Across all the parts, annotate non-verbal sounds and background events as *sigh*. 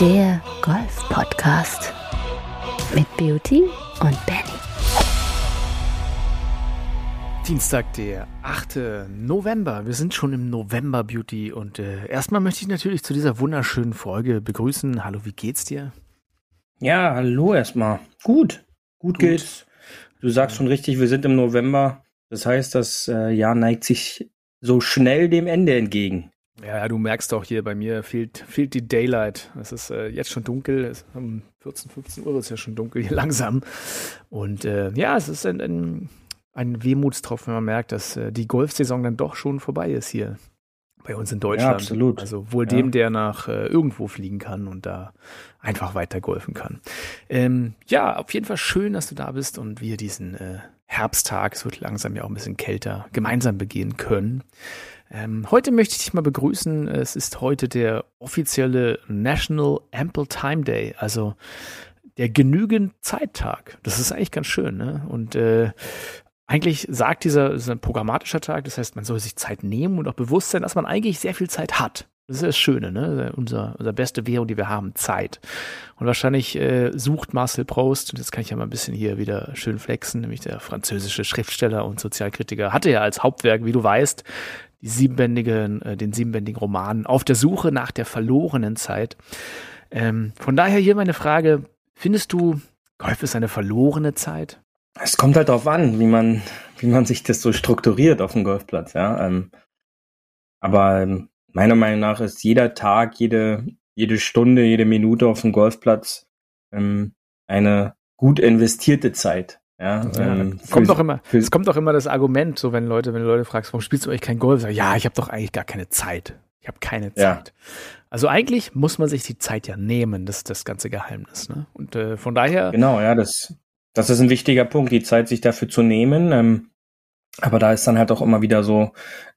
Der Golf-Podcast mit Beauty und Benny. Dienstag, der 8. November. Wir sind schon im November Beauty und äh, erstmal möchte ich natürlich zu dieser wunderschönen Folge begrüßen. Hallo, wie geht's dir? Ja, hallo erstmal. Gut, gut, gut. geht's. Du sagst schon richtig, wir sind im November. Das heißt, das äh, Jahr neigt sich so schnell dem Ende entgegen. Ja, du merkst auch hier bei mir fehlt, fehlt die Daylight. Es ist äh, jetzt schon dunkel. Es, um 14, 15 Uhr ist es ja schon dunkel hier *laughs* langsam. Und äh, ja, es ist ein, ein, ein Wehmutstropfen, wenn man merkt, dass äh, die Golfsaison dann doch schon vorbei ist hier bei uns in Deutschland. Ja, absolut. Also wohl ja. dem, der nach äh, irgendwo fliegen kann und da einfach weiter golfen kann. Ähm, ja, auf jeden Fall schön, dass du da bist und wir diesen äh, Herbsttag, es wird langsam ja auch ein bisschen kälter, gemeinsam begehen können. Ähm, heute möchte ich dich mal begrüßen. Es ist heute der offizielle National Ample Time Day, also der genügend Zeittag. Das ist eigentlich ganz schön, ne? Und äh, eigentlich sagt dieser, das ist ein programmatischer Tag, das heißt, man soll sich Zeit nehmen und auch bewusst sein, dass man eigentlich sehr viel Zeit hat. Das ist das Schöne, ne? Unser, unser beste Währung, die wir haben, Zeit. Und wahrscheinlich äh, sucht Marcel Proust, und jetzt kann ich ja mal ein bisschen hier wieder schön flexen, nämlich der französische Schriftsteller und Sozialkritiker, hatte ja als Hauptwerk, wie du weißt, die siebenbändigen, äh, den siebenbändigen Roman Auf der Suche nach der verlorenen Zeit. Ähm, von daher hier meine Frage, findest du, Golf ist eine verlorene Zeit? Es kommt halt darauf an, wie man, wie man sich das so strukturiert auf dem Golfplatz, ja. Ähm, aber ähm, meiner Meinung nach ist jeder Tag, jede, jede Stunde, jede Minute auf dem Golfplatz ähm, eine gut investierte Zeit. Ja, ja ähm, kommt doch immer, es kommt doch immer das Argument, so wenn Leute, wenn du Leute fragst, warum spielst du eigentlich kein Golf? Sag, ja, ich habe doch eigentlich gar keine Zeit. Ich habe keine Zeit. Ja. Also eigentlich muss man sich die Zeit ja nehmen, das ist das ganze Geheimnis. Ne? Und äh, von daher. Genau, ja, das, das ist ein wichtiger Punkt, die Zeit sich dafür zu nehmen. Ähm, aber da ist dann halt auch immer wieder so,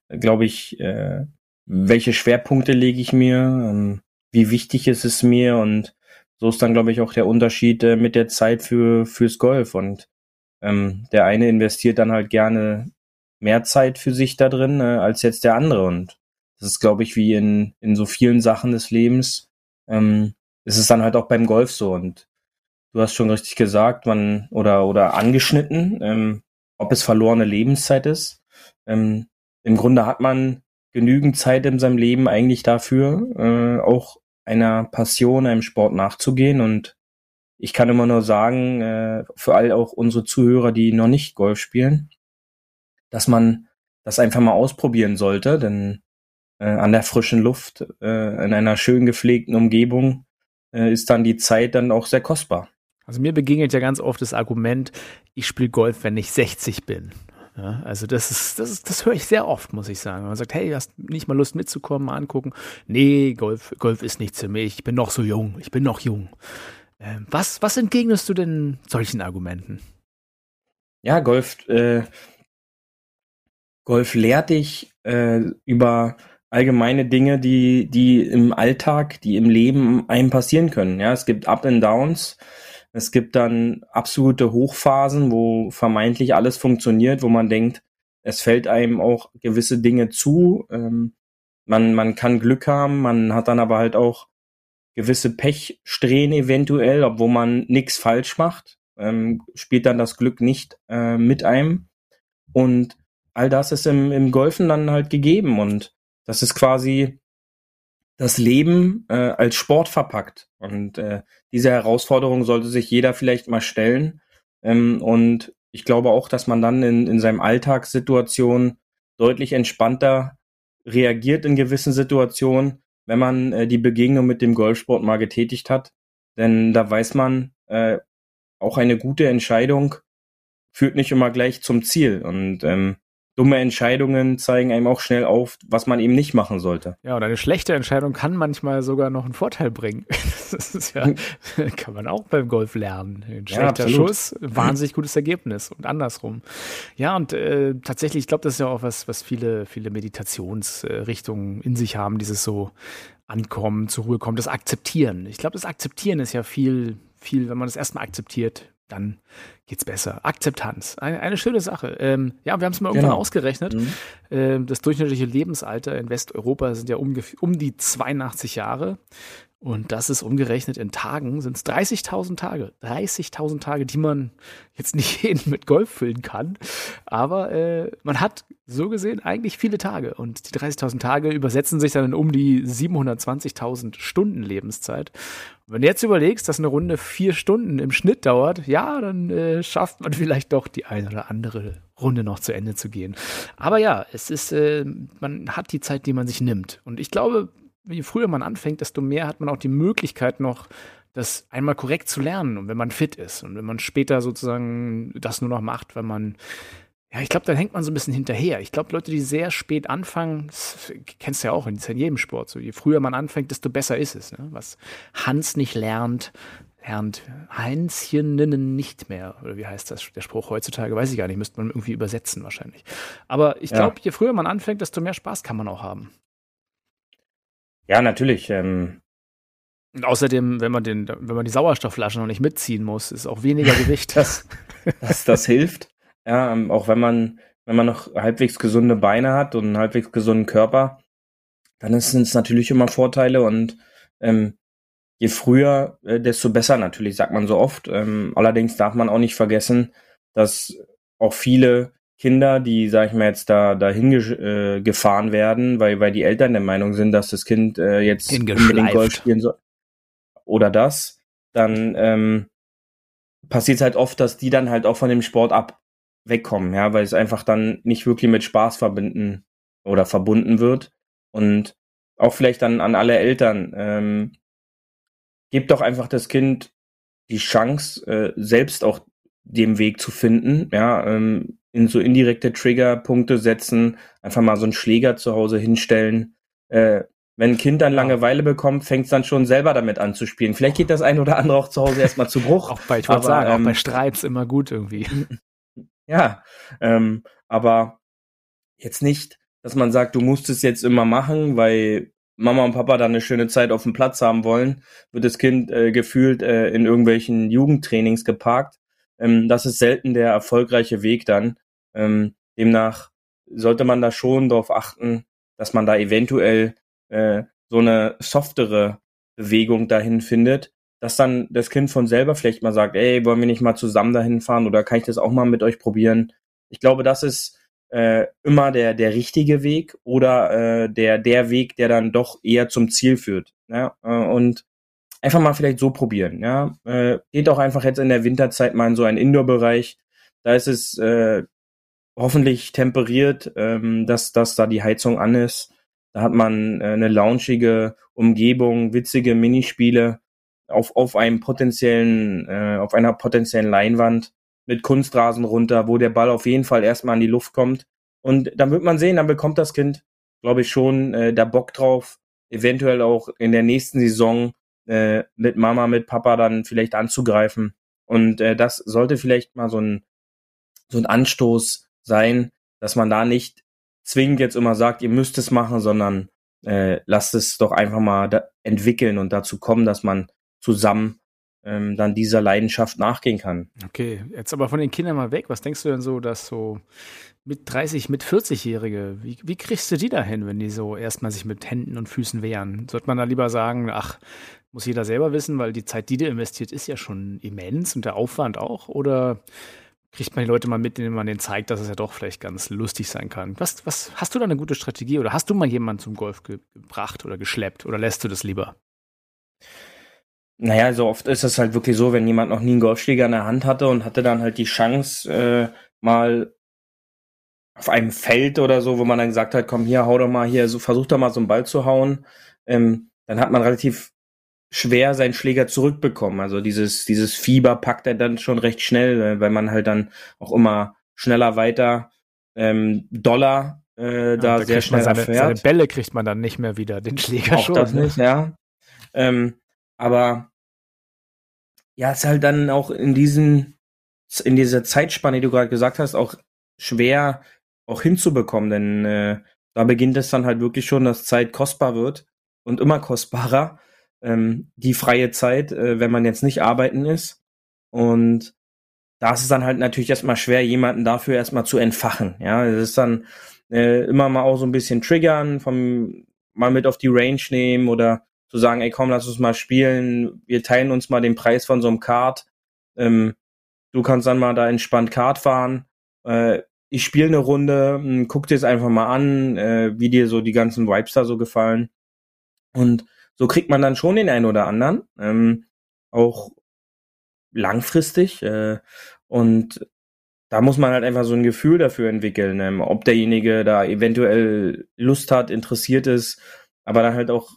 glaube ich, äh, welche Schwerpunkte lege ich mir, ähm, wie wichtig ist es mir und so ist dann, glaube ich, auch der Unterschied äh, mit der Zeit für fürs Golf. Und ähm, der eine investiert dann halt gerne mehr Zeit für sich da drin äh, als jetzt der andere. Und das ist, glaube ich, wie in, in so vielen Sachen des Lebens, ähm, ist es dann halt auch beim Golf so. Und du hast schon richtig gesagt, man oder oder angeschnitten, ähm, ob es verlorene Lebenszeit ist. Ähm, Im Grunde hat man genügend Zeit in seinem Leben eigentlich dafür, äh, auch einer Passion, einem Sport nachzugehen. Und ich kann immer nur sagen, äh, für all auch unsere Zuhörer, die noch nicht Golf spielen, dass man das einfach mal ausprobieren sollte, denn äh, an der frischen Luft, äh, in einer schön gepflegten Umgebung, äh, ist dann die Zeit dann auch sehr kostbar. Also mir begegnet ja ganz oft das Argument, ich spiele Golf, wenn ich 60 bin. Ja, also das ist, das ist, das höre ich sehr oft, muss ich sagen. Man sagt, hey, hast nicht mal Lust mitzukommen, mal angucken. Nee, Golf, Golf ist nichts für mich. Ich bin noch so jung. Ich bin noch jung. Ähm, was, was entgegnest du denn solchen Argumenten? Ja, Golf, äh, Golf lehrt dich äh, über allgemeine Dinge, die, die im Alltag, die im Leben einem passieren können. Ja, es gibt Up and Downs. Es gibt dann absolute Hochphasen, wo vermeintlich alles funktioniert, wo man denkt, es fällt einem auch gewisse Dinge zu. Ähm, man, man kann Glück haben, man hat dann aber halt auch gewisse Pechsträhnen eventuell, obwohl man nichts falsch macht, ähm, spielt dann das Glück nicht äh, mit einem. Und all das ist im, im Golfen dann halt gegeben. Und das ist quasi das Leben äh, als Sport verpackt. Und äh, diese Herausforderung sollte sich jeder vielleicht mal stellen. Ähm, und ich glaube auch, dass man dann in, in seinem Alltagssituation deutlich entspannter reagiert in gewissen Situationen, wenn man äh, die Begegnung mit dem Golfsport mal getätigt hat. Denn da weiß man, äh, auch eine gute Entscheidung führt nicht immer gleich zum Ziel. Und ähm, dumme Entscheidungen zeigen einem auch schnell auf, was man eben nicht machen sollte. Ja, und eine schlechte Entscheidung kann manchmal sogar noch einen Vorteil bringen. *laughs* Das ist ja, *laughs* kann man auch beim Golf lernen. Ein schlechter ja, Schuss, wahnsinnig gutes Ergebnis und andersrum. Ja, und äh, tatsächlich, ich glaube, das ist ja auch was, was viele, viele Meditationsrichtungen in sich haben, dieses so Ankommen, zur Ruhe kommen, das Akzeptieren. Ich glaube, das Akzeptieren ist ja viel, viel, wenn man das erstmal akzeptiert, dann geht's besser. Akzeptanz, eine, eine schöne Sache. Ähm, ja, wir haben es mal irgendwann genau. ausgerechnet. Mhm. Ähm, das durchschnittliche Lebensalter in Westeuropa sind ja um, um die 82 Jahre. Und das ist umgerechnet in Tagen, sind es 30.000 Tage. 30.000 Tage, die man jetzt nicht *laughs* jeden mit Golf füllen kann. Aber äh, man hat so gesehen eigentlich viele Tage. Und die 30.000 Tage übersetzen sich dann in um die 720.000 Stunden Lebenszeit. Und wenn du jetzt überlegst, dass eine Runde vier Stunden im Schnitt dauert, ja, dann äh, schafft man vielleicht doch die eine oder andere Runde noch zu Ende zu gehen. Aber ja, es ist, äh, man hat die Zeit, die man sich nimmt. Und ich glaube, je früher man anfängt, desto mehr hat man auch die Möglichkeit noch, das einmal korrekt zu lernen und wenn man fit ist und wenn man später sozusagen das nur noch macht, wenn man ja, ich glaube, dann hängt man so ein bisschen hinterher. Ich glaube, Leute, die sehr spät anfangen, das kennst du ja auch in, in jedem Sport. So, je früher man anfängt, desto besser ist es. Ne? Was Hans nicht lernt, lernt Heinzcheninnen nicht mehr. Oder wie heißt das der Spruch heutzutage? Weiß ich gar nicht. Müsste man irgendwie übersetzen wahrscheinlich. Aber ich glaube, ja. je früher man anfängt, desto mehr Spaß kann man auch haben. Ja, natürlich. Ähm und außerdem, wenn man den, wenn man die Sauerstoffflaschen noch nicht mitziehen muss, ist auch weniger *laughs* Gewicht. das, das, das hilft. Ja, ähm, auch wenn man, wenn man noch halbwegs gesunde Beine hat und einen halbwegs gesunden Körper, dann sind es natürlich immer Vorteile und ähm, je früher, äh, desto besser natürlich, sagt man so oft. Ähm, allerdings darf man auch nicht vergessen, dass auch viele Kinder, die, sag ich mal, jetzt da dahin ge äh, gefahren werden, weil, weil die Eltern der Meinung sind, dass das Kind äh, jetzt unbedingt Golf spielen soll. Oder das, dann ähm, passiert es halt oft, dass die dann halt auch von dem Sport ab wegkommen, ja, weil es einfach dann nicht wirklich mit Spaß verbinden oder verbunden wird. Und auch vielleicht dann an alle Eltern, ähm, gebt doch einfach das Kind die Chance, äh, selbst auch dem Weg zu finden, ja, ähm, in so indirekte Triggerpunkte setzen, einfach mal so einen Schläger zu Hause hinstellen. Äh, wenn ein Kind dann Langeweile bekommt, fängt es dann schon selber damit an zu spielen. Vielleicht geht das ein oder andere auch zu Hause erstmal zu Bruch. *laughs* auch bei, ich wollte sagen, ähm, auch bei Streits immer gut irgendwie. *laughs* Ja, ähm, aber jetzt nicht, dass man sagt, du musst es jetzt immer machen, weil Mama und Papa dann eine schöne Zeit auf dem Platz haben wollen, wird das Kind äh, gefühlt äh, in irgendwelchen Jugendtrainings geparkt. Ähm, das ist selten der erfolgreiche Weg dann. Ähm, demnach sollte man da schon darauf achten, dass man da eventuell äh, so eine softere Bewegung dahin findet, dass dann das Kind von selber vielleicht mal sagt, ey, wollen wir nicht mal zusammen dahin fahren oder kann ich das auch mal mit euch probieren? Ich glaube, das ist äh, immer der, der richtige Weg oder äh, der, der Weg, der dann doch eher zum Ziel führt. Ja? Äh, und einfach mal vielleicht so probieren. Ja? Äh, geht auch einfach jetzt in der Winterzeit mal in so einen Indoor-Bereich. Da ist es äh, hoffentlich temperiert, ähm, dass, dass da die Heizung an ist. Da hat man äh, eine launchige Umgebung, witzige Minispiele auf, auf einem potenziellen, äh, auf einer potenziellen Leinwand mit Kunstrasen runter, wo der Ball auf jeden Fall erstmal an die Luft kommt. Und dann wird man sehen, dann bekommt das Kind, glaube ich, schon äh, da Bock drauf, eventuell auch in der nächsten Saison äh, mit Mama, mit Papa dann vielleicht anzugreifen. Und äh, das sollte vielleicht mal so ein, so ein Anstoß sein, dass man da nicht zwingend jetzt immer sagt, ihr müsst es machen, sondern äh, lasst es doch einfach mal entwickeln und dazu kommen, dass man zusammen ähm, dann dieser Leidenschaft nachgehen kann. Okay, jetzt aber von den Kindern mal weg. Was denkst du denn so, dass so mit 30, mit 40-Jährige, wie, wie kriegst du die da hin, wenn die so erstmal sich mit Händen und Füßen wehren? Sollte man da lieber sagen, ach, muss jeder selber wissen, weil die Zeit, die du investiert, ist ja schon immens und der Aufwand auch? Oder kriegt man die Leute mal mit, indem man denen zeigt, dass es ja doch vielleicht ganz lustig sein kann? Was, was hast du da eine gute Strategie oder hast du mal jemanden zum Golf ge gebracht oder geschleppt oder lässt du das lieber? Naja, so oft ist es halt wirklich so, wenn jemand noch nie einen Golfschläger in der Hand hatte und hatte dann halt die Chance, äh, mal auf einem Feld oder so, wo man dann gesagt hat, komm hier, hau doch mal hier, so versuch doch mal so einen Ball zu hauen, ähm, dann hat man relativ schwer seinen Schläger zurückbekommen. Also dieses, dieses Fieber packt er dann schon recht schnell, äh, weil man halt dann auch immer schneller weiter ähm, Dollar äh, ja, da, da sehr schnell seine, erfährt. Seine Bälle kriegt man dann nicht mehr wieder, den Schläger auch schon. Das ne? nicht, ja. Ähm, aber ja, ist halt dann auch in diesen, in dieser Zeitspanne, die du gerade gesagt hast, auch schwer auch hinzubekommen, denn äh, da beginnt es dann halt wirklich schon, dass Zeit kostbar wird und immer kostbarer. Ähm, die freie Zeit, äh, wenn man jetzt nicht arbeiten ist. Und da ist es dann halt natürlich erstmal schwer, jemanden dafür erstmal zu entfachen. Ja, es ist dann äh, immer mal auch so ein bisschen triggern, vom mal mit auf die Range nehmen oder zu sagen, ey komm, lass uns mal spielen, wir teilen uns mal den Preis von so einem Kart. Ähm, du kannst dann mal da entspannt Kart fahren. Äh, ich spiele eine Runde, hm, guck dir es einfach mal an, äh, wie dir so die ganzen Vibes da so gefallen. Und so kriegt man dann schon den einen oder anderen. Ähm, auch langfristig. Äh, und da muss man halt einfach so ein Gefühl dafür entwickeln, ähm, ob derjenige da eventuell Lust hat, interessiert ist, aber dann halt auch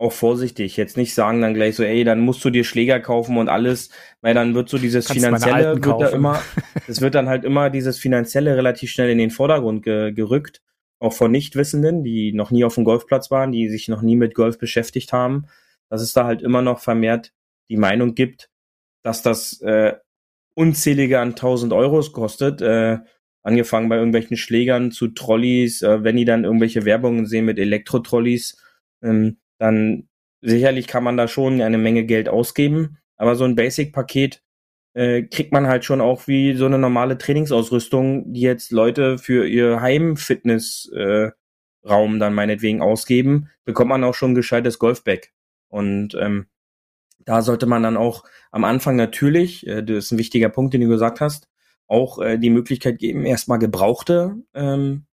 auch vorsichtig. Jetzt nicht sagen dann gleich so, ey, dann musst du dir Schläger kaufen und alles, weil dann wird so dieses Kannst finanzielle wird da immer, *laughs* es wird dann halt immer dieses finanzielle relativ schnell in den Vordergrund ge gerückt, auch von Nichtwissenden, die noch nie auf dem Golfplatz waren, die sich noch nie mit Golf beschäftigt haben, dass es da halt immer noch vermehrt die Meinung gibt, dass das äh, unzählige an 1000 Euros kostet, äh, angefangen bei irgendwelchen Schlägern zu Trolleys, äh, wenn die dann irgendwelche Werbungen sehen mit Elektro-Trolleys, ähm, dann sicherlich kann man da schon eine Menge Geld ausgeben, aber so ein Basic-Paket äh, kriegt man halt schon auch wie so eine normale Trainingsausrüstung, die jetzt Leute für ihr Heim-Fitness-Raum äh, dann meinetwegen ausgeben, bekommt man auch schon ein gescheites Golfbag. Und ähm, da sollte man dann auch am Anfang natürlich, äh, das ist ein wichtiger Punkt, den du gesagt hast, auch äh, die Möglichkeit geben, erstmal gebrauchte ähm,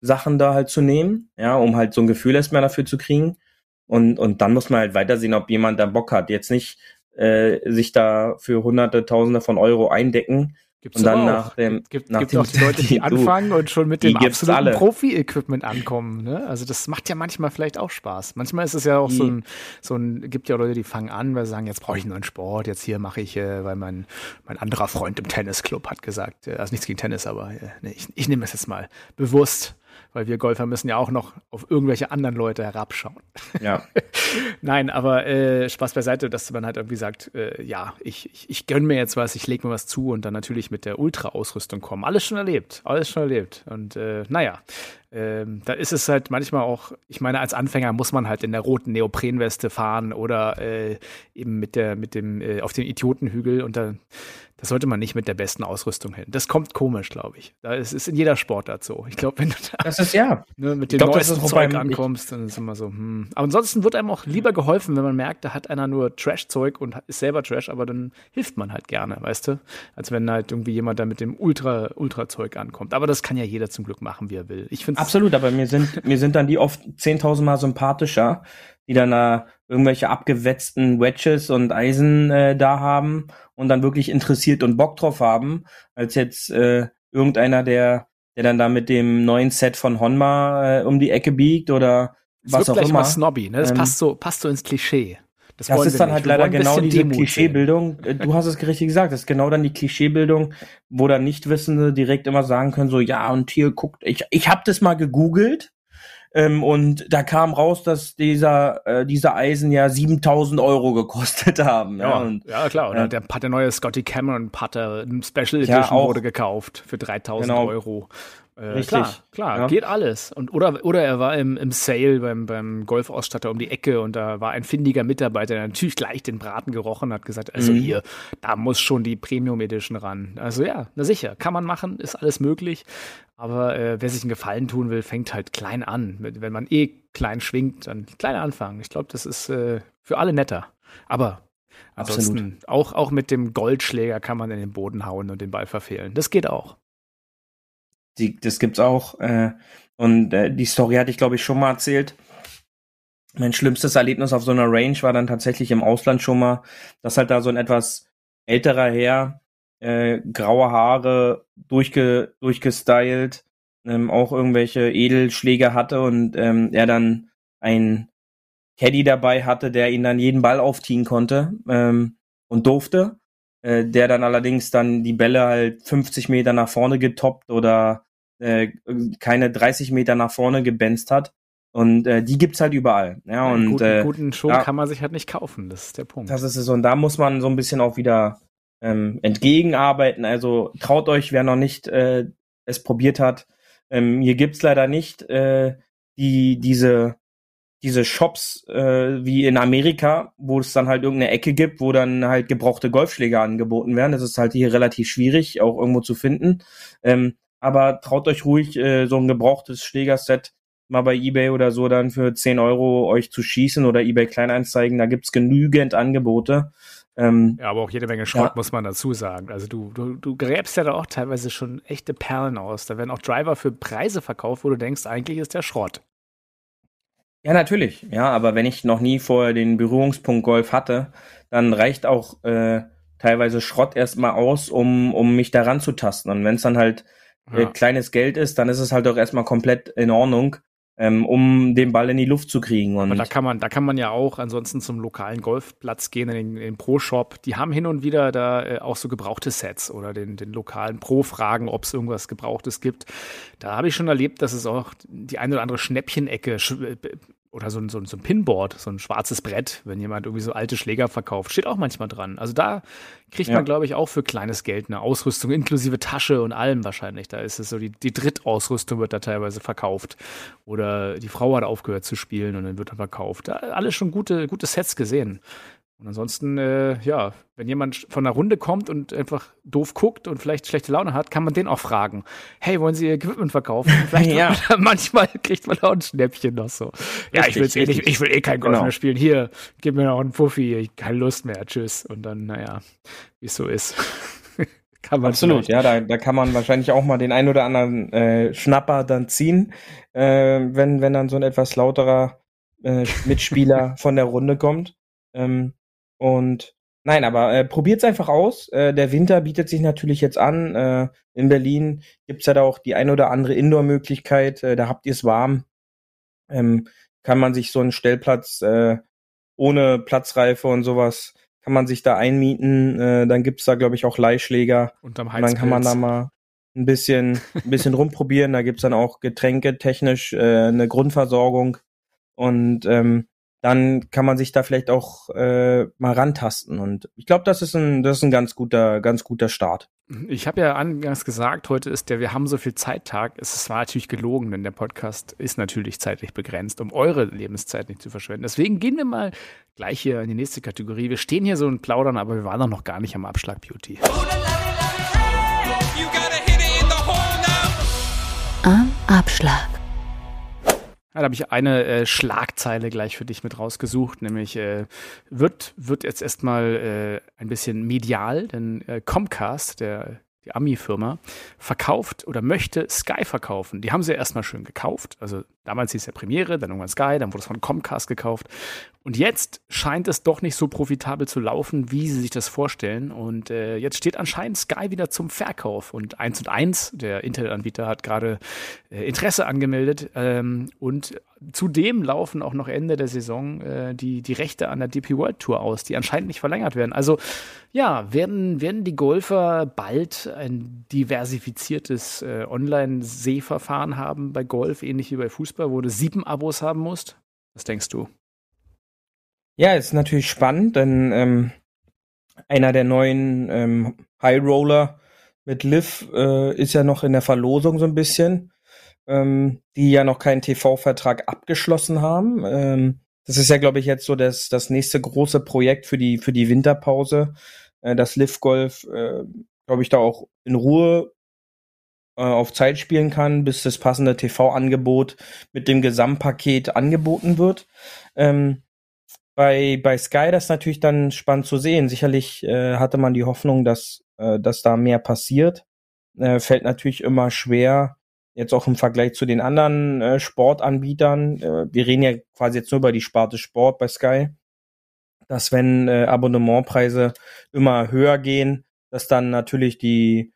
Sachen da halt zu nehmen, ja, um halt so ein Gefühl erstmal dafür zu kriegen. Und, und dann muss man halt weitersehen, ob jemand da Bock hat. Jetzt nicht äh, sich da für hunderte, tausende von Euro eindecken. Gibt's und dann nach dem- gibt, nach gibt dem- auch die Leute, die *laughs* anfangen und schon mit dem absoluten. Profi-Equipment ankommen. Ne? Also das macht ja manchmal vielleicht auch Spaß. Manchmal ist es ja auch so ein, so ein, gibt ja Leute, die fangen an, weil sie sagen, jetzt brauche ich einen neuen Sport, jetzt hier mache ich, äh, weil mein, mein anderer Freund im Tennisclub hat gesagt, äh, also nichts gegen Tennis, aber äh, nee, ich, ich nehme es jetzt mal bewusst, weil wir Golfer müssen ja auch noch auf irgendwelche anderen Leute herabschauen. Ja, *laughs* Nein, aber äh, Spaß beiseite, dass man halt irgendwie sagt, äh, ja, ich, ich, ich gönn mir jetzt was, ich lege mir was zu und dann natürlich mit der Ultra-Ausrüstung kommen. Alles schon erlebt, alles schon erlebt. Und äh, naja, ähm, da ist es halt manchmal auch, ich meine, als Anfänger muss man halt in der roten Neoprenweste fahren oder äh, eben mit der, mit dem, äh, auf dem Idiotenhügel und da, das sollte man nicht mit der besten Ausrüstung hin. Das kommt komisch, glaube ich. Da ist es in jeder Sportart so. Ich glaube, wenn du da das ist ja. ne, mit dem glaub, neuesten ist Zeug ankommst, dann ist es immer so, hm. Aber ansonsten wird einem auch lieber geholfen, wenn man merkt, da hat einer nur Trash-Zeug und ist selber Trash, aber dann hilft man halt gerne, weißt du? Als wenn halt irgendwie jemand da mit dem Ultra, Ultra-Zeug ankommt. Aber das kann ja jeder zum Glück machen, wie er will. Ich finde Absolut, aber mir sind, mir sind dann die oft 10.000 Mal sympathischer, die dann da irgendwelche abgewetzten Wedges und Eisen äh, da haben und dann wirklich interessiert und Bock drauf haben, als jetzt äh, irgendeiner, der, der dann da mit dem neuen Set von Honma äh, um die Ecke biegt oder es was auch gleich immer. mal snobby, ne? Das Ähm, passt so, passt so ins Klischee. Das wollen ist dann nicht. halt leider genau diese sehen. Klischeebildung. Äh, Du hast es richtig gesagt. Das ist genau dann die Klischeebildung, wo dann Nichtwissende direkt immer sagen können, so, ja, und hier guckt, ich, ich habe das mal gegoogelt. Ähm, und da kam raus, dass dieser, äh, diese Eisen ja 7000 Euro gekostet haben. Ja, Ja, und ja klar. Oder ja. der, der neue Scotty Cameron Putter, ein Special Ja, Edition auch. wurde gekauft für 3000 Genau. Euro. Äh. Klar, klar, Ja. geht alles. Und, oder, oder er war im, im Sale beim, beim Golfausstatter um die Ecke und da war ein findiger Mitarbeiter, der natürlich gleich den Braten gerochen hat, gesagt, also Mhm. hier, da muss schon die Premium Edition ran. Also ja, na sicher, kann man machen, ist alles möglich. Aber äh, wer sich einen Gefallen tun will, fängt halt klein an. Wenn man eh klein schwingt, dann klein anfangen. Ich glaube, das ist äh, für alle netter. Aber ansonsten, auch, auch mit dem Goldschläger kann man in den Boden hauen und den Ball verfehlen. Das geht auch. Die, das gibt's auch. Äh, und äh, die Story hatte ich, glaube ich, schon mal erzählt. Mein schlimmstes Erlebnis auf so einer Range war dann tatsächlich im Ausland schon mal, dass halt da so ein etwas älterer Herr, äh, graue Haare, durchge, durchgestylt, ähm, auch irgendwelche Edelschläge hatte und ähm, er dann ein Caddy dabei hatte, der ihn dann jeden Ball aufziehen konnte ähm, und durfte. Äh, der dann allerdings dann die Bälle halt 50 Meter nach vorne getoppt oder äh, keine 30 Meter nach vorne gebenzt hat. Und äh, die gibt's halt überall. Ja, Einen und guten, äh, guten Show ja. kann man sich halt nicht kaufen. Das ist der Punkt. das ist es. Und da muss man so ein bisschen auch wieder ähm, entgegenarbeiten. Also traut euch, wer noch nicht äh, es probiert hat. Ähm, hier gibt's leider nicht äh, die diese diese Shops äh, wie in Amerika, wo es dann halt irgendeine Ecke gibt, wo dann halt gebrauchte Golfschläger angeboten werden. Das ist halt hier relativ schwierig, auch irgendwo zu finden. Ähm, aber traut euch ruhig, äh, so ein gebrauchtes Schlägerset mal bei eBay oder so dann für 10 Euro euch zu schießen oder eBay Kleinanzeigen. Da gibt's genügend Angebote. Ähm, ja, aber auch jede Menge Schrott, ja. muss man dazu sagen. Also du, du, du gräbst ja da auch teilweise schon echte Perlen aus. Da werden auch Driver für Preise verkauft, wo du denkst, eigentlich ist der Schrott. Ja, natürlich. Ja, aber wenn ich noch nie vorher den Berührungspunkt Golf hatte, dann reicht auch äh, teilweise Schrott erstmal aus, um, um mich daran zu tasten. Und wenn es dann halt äh, ja. kleines Geld ist, dann ist es halt auch erstmal komplett in Ordnung ähm, um den Ball in die Luft zu kriegen. Und Aber da kann man, da kann man ja auch ansonsten zum lokalen Golfplatz gehen, in den, in den Pro-Shop. Die haben hin und wieder da äh, auch so gebrauchte Sets oder den, den lokalen Pro fragen, ob es irgendwas Gebrauchtes gibt. Da habe ich schon erlebt, dass es auch die eine oder andere Schnäppchenecke äh, oder so ein, so, ein, so ein Pinboard, so ein schwarzes Brett, wenn jemand irgendwie so alte Schläger verkauft, steht auch manchmal dran. Also da kriegt ja. man, glaube ich, auch für kleines Geld eine Ausrüstung, inklusive Tasche und allem wahrscheinlich. Da ist es so, die, die Drittausrüstung wird da teilweise verkauft. Oder die Frau hat aufgehört zu spielen und dann wird er verkauft. Da alles schon gute, gute Sets gesehen. Und ansonsten, äh, ja, wenn jemand von der Runde kommt und einfach doof guckt und vielleicht schlechte Laune hat, kann man den auch fragen. Hey, wollen Sie Ihr Equipment verkaufen? *laughs* Vielleicht ja. *laughs* manchmal kriegt man auch ein Schnäppchen noch so. Ja, ich, will's eh nicht, ich will eh kein Golf genau. mehr spielen. Hier, gib mir noch einen Puffi, keine Lust mehr, tschüss. Und dann, naja, wie es so ist. *laughs* kann man Absolut, ja, da, da kann man wahrscheinlich auch mal den ein oder anderen äh, Schnapper dann ziehen, äh, wenn, wenn dann so ein etwas lauterer äh, Mitspieler von der Runde kommt. Ähm, und nein, aber äh, probiert's einfach aus. Äh, der Winter bietet sich natürlich jetzt an. Äh, in Berlin gibt's ja da auch die ein oder andere Indoor-Möglichkeit. Äh, da habt ihr's warm. Ähm, kann man sich so einen Stellplatz äh, ohne Platzreife und sowas kann man sich da einmieten. Äh, dann gibt's da glaube ich auch Leihschläger. Unterm und dann kann man da mal ein bisschen, *laughs* ein bisschen rumprobieren. Da gibt's dann auch Getränke technisch äh, eine Grundversorgung und ähm, dann kann man sich da vielleicht auch äh, mal rantasten. Und ich glaube, das ist ein, das ist ein ganz guter, ganz guter Start. Ich habe ja angangs gesagt, heute ist der Wir haben so viel Zeittag. Es war natürlich gelogen, denn der Podcast ist natürlich zeitlich begrenzt, um eure Lebenszeit nicht zu verschwenden. Deswegen gehen wir mal gleich hier in die nächste Kategorie. Wir stehen hier so und plaudern, aber wir waren doch noch gar nicht am Abschlag Beauty. Am Abschlag. Ja, da habe ich eine äh, Schlagzeile gleich für dich mit rausgesucht, nämlich äh, wird, wird jetzt erstmal äh, ein bisschen medial, denn äh, Comcast, der die Ami-Firma, verkauft oder möchte Sky verkaufen. Die haben sie ja erstmal schön gekauft. Also damals hieß es ja Premiere, dann irgendwann Sky, dann wurde es von Comcast gekauft. Und jetzt scheint es doch nicht so profitabel zu laufen, wie sie sich das vorstellen. Und äh, jetzt steht anscheinend Sky wieder zum Verkauf. Und 1 und 1, der Internetanbieter, hat gerade äh, Interesse angemeldet. Ähm, und zudem laufen auch noch Ende der Saison äh, die, die Rechte an der DP World Tour aus, die anscheinend nicht verlängert werden. Also ja, werden, werden die Golfer bald ein diversifiziertes äh, Online-Sehverfahren haben bei Golf, ähnlich wie bei Fußball, wo du sieben Abos haben musst? Was denkst du? Ja, ist natürlich spannend, denn ähm, einer der neuen ähm, High Roller mit Liv äh, ist ja noch in der Verlosung so ein bisschen, ähm, die ja noch keinen TV-Vertrag abgeschlossen haben. Ähm, das ist ja, glaube ich, jetzt so das, das nächste große Projekt für die, für die Winterpause, äh, dass Liv Golf, äh, glaube ich, da auch in Ruhe äh, auf Zeit spielen kann, bis das passende TV-Angebot mit dem Gesamtpaket angeboten wird. Ähm, bei, bei Sky das natürlich dann spannend zu sehen. Sicherlich äh, hatte man die Hoffnung, dass, äh, dass da mehr passiert. Äh, fällt natürlich immer schwer, jetzt auch im Vergleich zu den anderen äh, Sportanbietern. Äh, wir reden ja quasi jetzt nur über die Sparte Sport bei Sky, dass wenn äh, Abonnementpreise immer höher gehen, dass dann natürlich die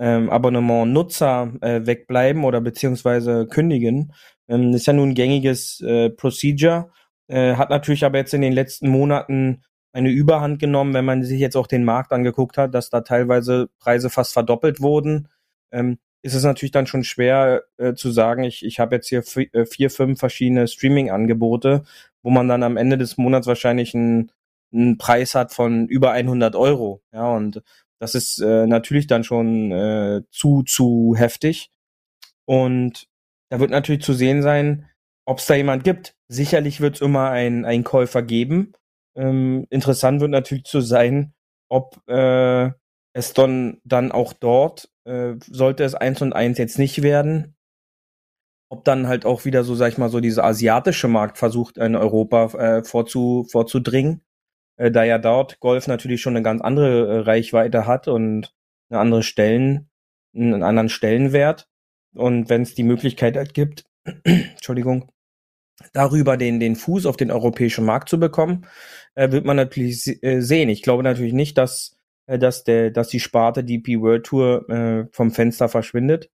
ähm, Abonnementnutzer äh, wegbleiben oder beziehungsweise kündigen. Ähm, ist ja nun ein gängiges äh, Procedure äh, hat natürlich aber jetzt in den letzten Monaten eine Überhand genommen, wenn man sich jetzt auch den Markt angeguckt hat, dass da teilweise Preise fast verdoppelt wurden. Ähm, ist es natürlich dann schon schwer äh, zu sagen, ich, ich habe jetzt hier äh, vier, fünf verschiedene Streaming-Angebote, wo man dann am Ende des Monats wahrscheinlich einen, einen Preis hat von über 100 Euro. Ja, und das ist äh, natürlich dann schon äh, zu, zu heftig. Und da wird natürlich zu sehen sein, ob es da jemand gibt. Sicherlich wird es immer einen, einen Käufer geben. Ähm, interessant wird natürlich zu sein, ob äh, es dann, dann auch dort, äh, sollte es eins und eins jetzt nicht werden, ob dann halt auch wieder so, sag ich mal, so dieser asiatische Markt versucht, in Europa äh, vorzu, vorzudringen, äh, da ja dort Golf natürlich schon eine ganz andere äh, Reichweite hat und eine andere Stellen, einen anderen Stellenwert. Und wenn es die Möglichkeit halt gibt, *clears throat* Entschuldigung, darüber den, den Fuß auf den europäischen Markt zu bekommen, äh, wird man natürlich äh, sehen. Ich glaube natürlich nicht, dass, dass, der, dass die Sparte DP World Tour äh, vom Fenster verschwindet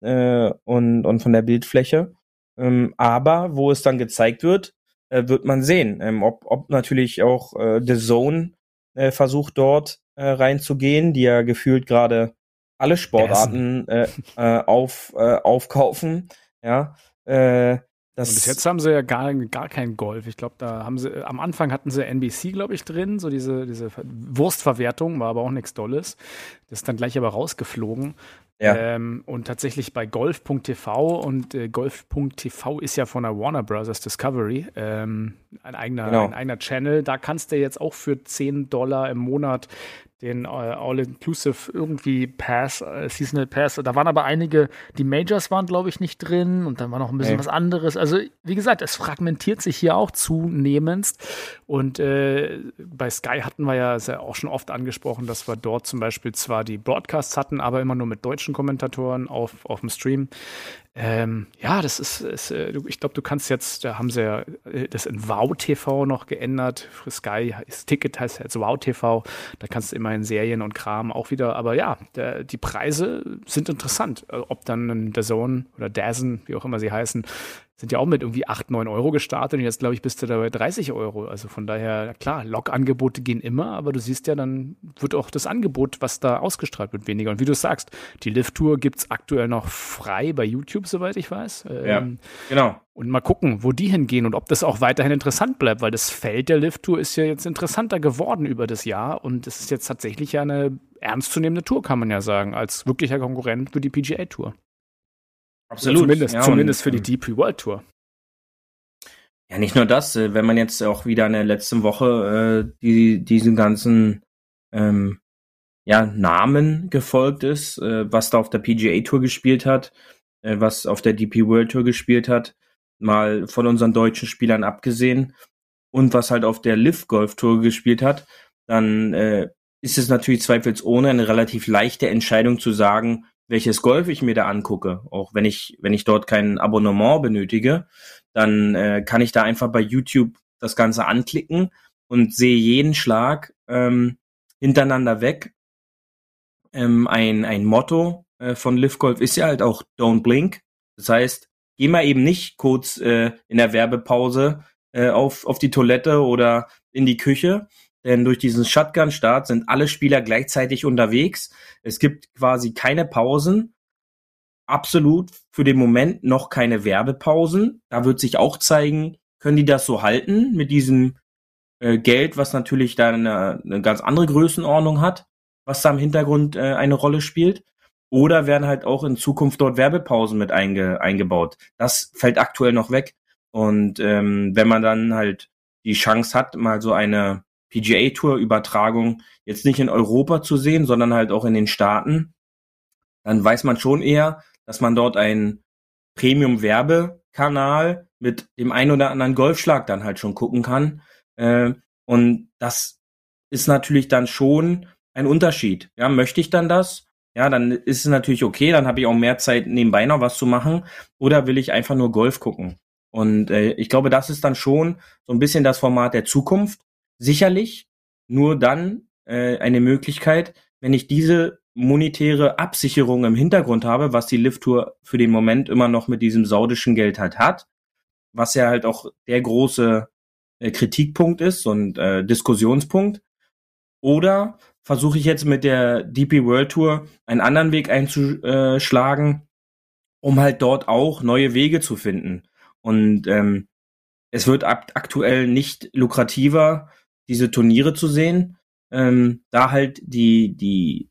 äh, und, und von der Bildfläche. Ähm, aber wo es dann gezeigt wird, äh, wird man sehen, ähm, ob, ob natürlich auch äh, The Zone äh, versucht dort äh, reinzugehen, die ja gefühlt gerade alle Sportarten äh, äh, auf, äh, aufkaufen. Ja, äh, das und bis jetzt haben sie ja gar, gar kein Golf. Ich glaube, da haben sie, am Anfang hatten sie NBC, glaube ich, drin, so diese, diese Wurstverwertung, war aber auch nichts Dolles. Das ist dann gleich aber rausgeflogen. Ja. Ähm, und tatsächlich bei Golf.tv und äh, Golf.tv ist ja von der Warner Brothers Discovery ähm, ein, eigener, genau. ein eigener Channel. Da kannst du jetzt auch für 10 Dollar im Monat den äh, All-Inclusive irgendwie Pass, äh, Seasonal Pass. Da waren aber einige, die Majors waren, glaube ich, nicht drin und dann war noch ein bisschen hey. was anderes. Also, wie gesagt, es fragmentiert sich hier auch zunehmendst. Und äh, bei Sky hatten wir ja, ja auch schon oft angesprochen, dass wir dort zum Beispiel zwar die Broadcasts hatten, aber immer nur mit deutschen Kommentatoren auf, auf dem Stream. Ähm, ja, das ist, ist äh, ich glaube, du kannst jetzt, da haben sie ja äh, das in Wow TV noch geändert. Für Sky ist Ticket heißt jetzt Wow TV. Da kannst du immerhin Serien und Kram auch wieder. Aber ja, der, die Preise sind interessant. Äh, ob dann der Zone oder Dazen, wie auch immer sie heißen, sind ja auch mit irgendwie 8, 9 Euro gestartet und jetzt, glaube ich, bist du da bei 30 Euro. Also von daher, klar, Log-Angebote gehen immer, aber du siehst ja, dann wird auch das Angebot, was da ausgestrahlt wird, weniger. Und wie du sagst, die Lift-Tour gibt es aktuell noch frei bei YouTube, soweit ich weiß. Ja, ähm, genau. Und mal gucken, wo die hingehen und ob das auch weiterhin interessant bleibt, weil das Feld der Lift-Tour ist ja jetzt interessanter geworden über das Jahr und es ist jetzt tatsächlich ja eine ernstzunehmende Tour, kann man ja sagen, als wirklicher Konkurrent für die PGA-Tour. Absolut. Zumindest, ja, zumindest und, für die DP World Tour. Ja, nicht nur das, äh, wenn man jetzt auch wieder in der letzten Woche äh, die, diesen ganzen ähm, ja, Namen gefolgt ist, äh, was da auf der PGA Tour gespielt hat, äh, was auf der DP World Tour gespielt hat, mal von unseren deutschen Spielern abgesehen und was halt auf der Live Golf Tour gespielt hat, dann äh, ist es natürlich zweifelsohne eine relativ leichte Entscheidung zu sagen, welches Golf ich mir da angucke, auch wenn ich, wenn ich dort kein Abonnement benötige, dann äh, kann ich da einfach bei YouTube das Ganze anklicken und sehe jeden Schlag ähm, hintereinander weg. Ähm, ein, ein Motto äh, von Live Golf ist ja halt auch Don't Blink. Das heißt, geh mal eben nicht kurz äh, in der Werbepause äh, auf, auf die Toilette oder in die Küche, denn durch diesen Shotgun-Start sind alle Spieler gleichzeitig unterwegs. Es gibt quasi keine Pausen. Absolut für den Moment noch keine Werbepausen. Da wird sich auch zeigen, können die das so halten mit diesem äh, Geld, was natürlich da eine, eine, ganz andere Größenordnung hat, was da im Hintergrund äh, eine Rolle spielt. Oder werden halt auch in Zukunft dort Werbepausen mit einge, eingebaut. Das fällt aktuell noch weg. Und ähm, wenn man dann halt die Chance hat, mal so eine PGA Tour Übertragung jetzt nicht in Europa zu sehen, sondern halt auch in den Staaten, dann weiß man schon eher, dass man dort einen Premium Werbekanal mit dem ein oder anderen Golfschlag dann halt schon gucken kann. Äh, und das ist natürlich dann schon ein Unterschied. Ja, möchte ich dann das? Ja, dann ist es natürlich okay, dann habe ich auch mehr Zeit nebenbei noch was zu machen. Oder will ich einfach nur Golf gucken? Und äh, ich glaube, das ist dann schon so ein bisschen das Format der Zukunft sicherlich nur dann äh, eine Möglichkeit, wenn ich diese monetäre Absicherung im Hintergrund habe, was die Lift-Tour für den Moment immer noch mit diesem saudischen Geld halt hat, was ja halt auch der große äh, Kritikpunkt ist und äh, Diskussionspunkt. Oder versuche ich jetzt mit der DP World Tour einen anderen Weg einzuschlagen, um halt dort auch neue Wege zu finden. Und ähm, es wird aktuell nicht lukrativer, diese Turniere zu sehen, ähm, da halt die, die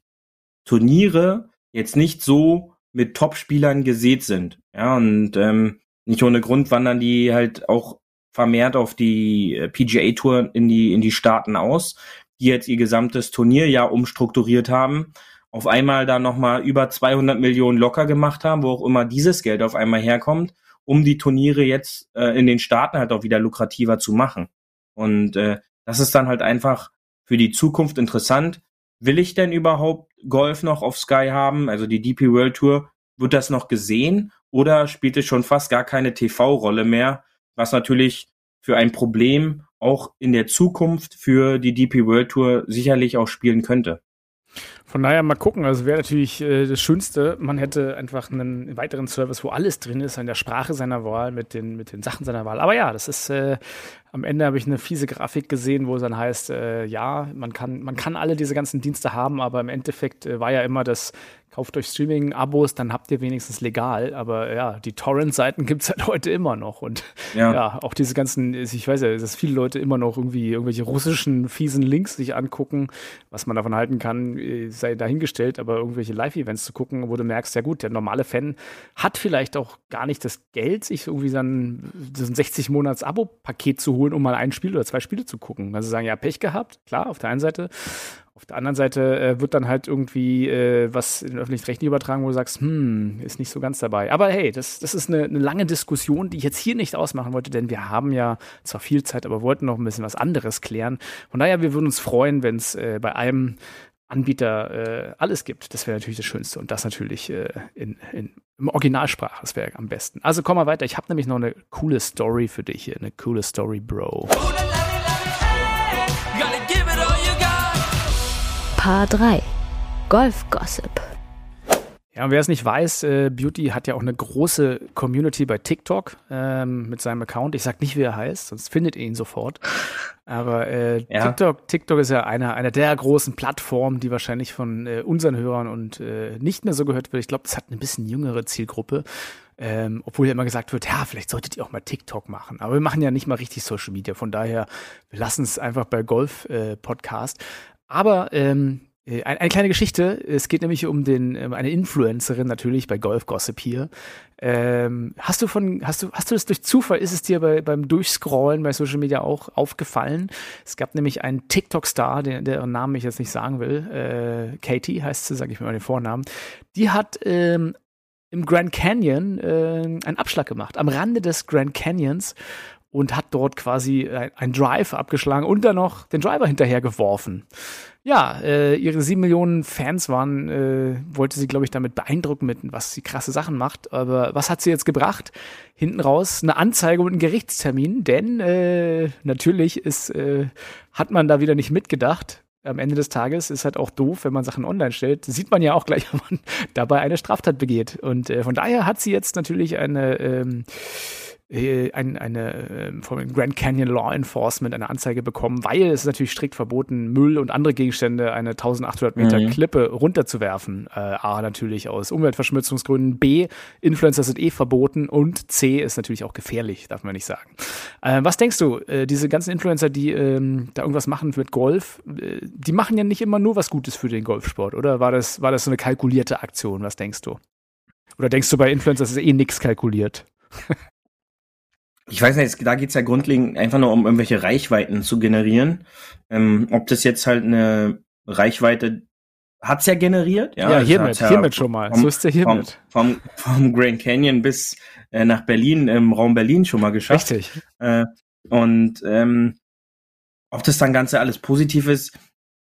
Turniere jetzt nicht so mit Top-Spielern gesät sind. Ja, und ähm, nicht ohne Grund wandern die halt auch vermehrt auf die äh, PGA-Tour in die, in die Staaten aus, die jetzt ihr gesamtes Turnierjahr umstrukturiert haben, auf einmal da nochmal über 200 Millionen locker gemacht haben, wo auch immer dieses Geld auf einmal herkommt um die Turniere jetzt äh, in den Staaten halt auch wieder lukrativer zu machen. Und äh, das ist dann halt einfach für die Zukunft interessant. Will ich denn überhaupt Golf noch auf Sky haben? Also die DP World Tour, wird das noch gesehen oder spielt es schon fast gar keine TV-Rolle mehr, was natürlich für ein Problem auch in der Zukunft für die DP World Tour sicherlich auch spielen könnte. Von daher mal gucken. Also wäre natürlich äh, das Schönste, man hätte einfach einen weiteren Service, wo alles drin ist, an der Sprache seiner Wahl, mit den, mit den Sachen seiner Wahl. Aber ja, das ist äh, am Ende habe ich eine fiese Grafik gesehen, wo es dann heißt, äh, ja, man kann, man kann alle diese ganzen Dienste haben, aber im Endeffekt äh, war ja immer das, kauft euch Streaming-Abos, dann habt ihr wenigstens legal. Aber ja, die Torrent-Seiten gibt es halt *laughs* heute immer noch. Und ja. ja. auch diese ganzen, ich weiß ja, dass viele Leute immer noch irgendwie irgendwelche russischen fiesen Links sich angucken. Was man davon halten kann, äh, sei dahingestellt, aber irgendwelche Live-Events zu gucken, wo du merkst, ja gut, der normale Fan hat vielleicht auch gar nicht das Geld, sich irgendwie dann so ein 60-Monats-Abo-Paket zu holen, um mal ein Spiel oder zwei Spiele zu gucken. Also sagen, ja, Pech gehabt, klar, auf der einen Seite. Auf der anderen Seite äh, wird dann halt irgendwie äh, was in öffentlichen Rechten übertragen, wo du sagst, hm, ist nicht so ganz dabei. Aber hey, das, das ist eine, eine, lange Diskussion, die ich jetzt hier nicht ausmachen wollte, denn wir haben ja zwar viel Zeit, aber wollten noch ein bisschen was anderes klären. Von daher, wir würden uns freuen, wenn es äh, bei einem Anbieter äh, alles gibt. Das wäre natürlich das Schönste. Und das natürlich äh, in, in, im Originalsprache. Das wäre am besten. Also komm mal weiter. Ich habe nämlich noch eine coole Story für dich hier. Eine coole Story, Bro. Paar 3 Golf Gossip. Ja, und wer es nicht weiß, äh, Beauty hat ja auch eine große Community bei TikTok ähm, mit seinem Account. Ich sag nicht, wie er heißt, sonst findet ihr ihn sofort. Aber äh, ja. TikTok, TikTok ist ja einer einer der großen Plattformen, die wahrscheinlich von äh, unseren Hörern und äh, nicht mehr so gehört wird. Ich glaube, das hat eine bisschen jüngere Zielgruppe. Ähm, obwohl ja immer gesagt wird, ja, vielleicht solltet ihr auch mal TikTok machen. Aber wir machen ja nicht mal richtig Social Media. Von daher, wir lassen es einfach bei Golf äh, Podcast. Aber ähm, äh, eine, eine kleine Geschichte. Es geht nämlich um den, um eine Influencerin natürlich bei Golf Gossip hier. Ähm, hast du von, hast du, hast du das durch Zufall, ist es dir bei, beim Durchscrollen bei Social Media auch aufgefallen? Es gab nämlich einen TikTok-Star, der, deren Namen ich jetzt nicht sagen will. Äh, Katie heißt sie, sage ich mir mal den Vornamen. Die hat ähm, im Grand Canyon äh, einen Abschlag gemacht, am Rande des Grand Canyons und hat dort quasi ein, Drive abgeschlagen und dann noch den Driver hinterher geworfen. Ja, äh, ihre sieben Millionen Fans waren, äh, wollte sie, glaube ich, damit beeindrucken, mit was sie krasse Sachen macht. Aber was hat sie jetzt gebracht? Hinten raus eine Anzeige und einen Gerichtstermin, denn äh, natürlich ist, äh, hat man da wieder nicht mitgedacht am Ende des Tages ist halt auch doof, wenn man Sachen online stellt. Sieht man ja auch gleich, *laughs* wenn man dabei eine Straftat begeht. Und äh, von daher hat sie jetzt natürlich eine ähm, äh, ein, eine ähm, vom Grand Canyon Law Enforcement eine Anzeige bekommen, weil es ist natürlich strikt verboten, Müll und andere Gegenstände eine 1800 Meter mhm. Klippe runterzuwerfen. Äh, A, natürlich aus Umweltverschmutzungsgründen, B, Influencer sind eh verboten und C, ist natürlich auch gefährlich, darf man nicht sagen. Äh, was denkst du, äh, diese ganzen Influencer, die ähm, da irgendwas machen mit Golf, äh, die machen ja nicht immer nur was Gutes für den Golfsport, oder? War das, war das so eine kalkulierte Aktion? Was denkst du? Oder denkst du bei Influencers ist eh nichts kalkuliert? *laughs* ich weiß nicht, da geht's ja grundlegend einfach nur um irgendwelche Reichweiten zu generieren. Ähm, ob das jetzt halt eine Reichweite hat's ja generiert. Ja, ja hiermit, ja hiermit schon mal. Vom, so ist der hiermit. Vom, vom, vom Grand Canyon bis äh, nach Berlin, im Raum Berlin schon mal geschafft. Richtig. Äh, und ähm, ob das dann Ganze alles positiv ist,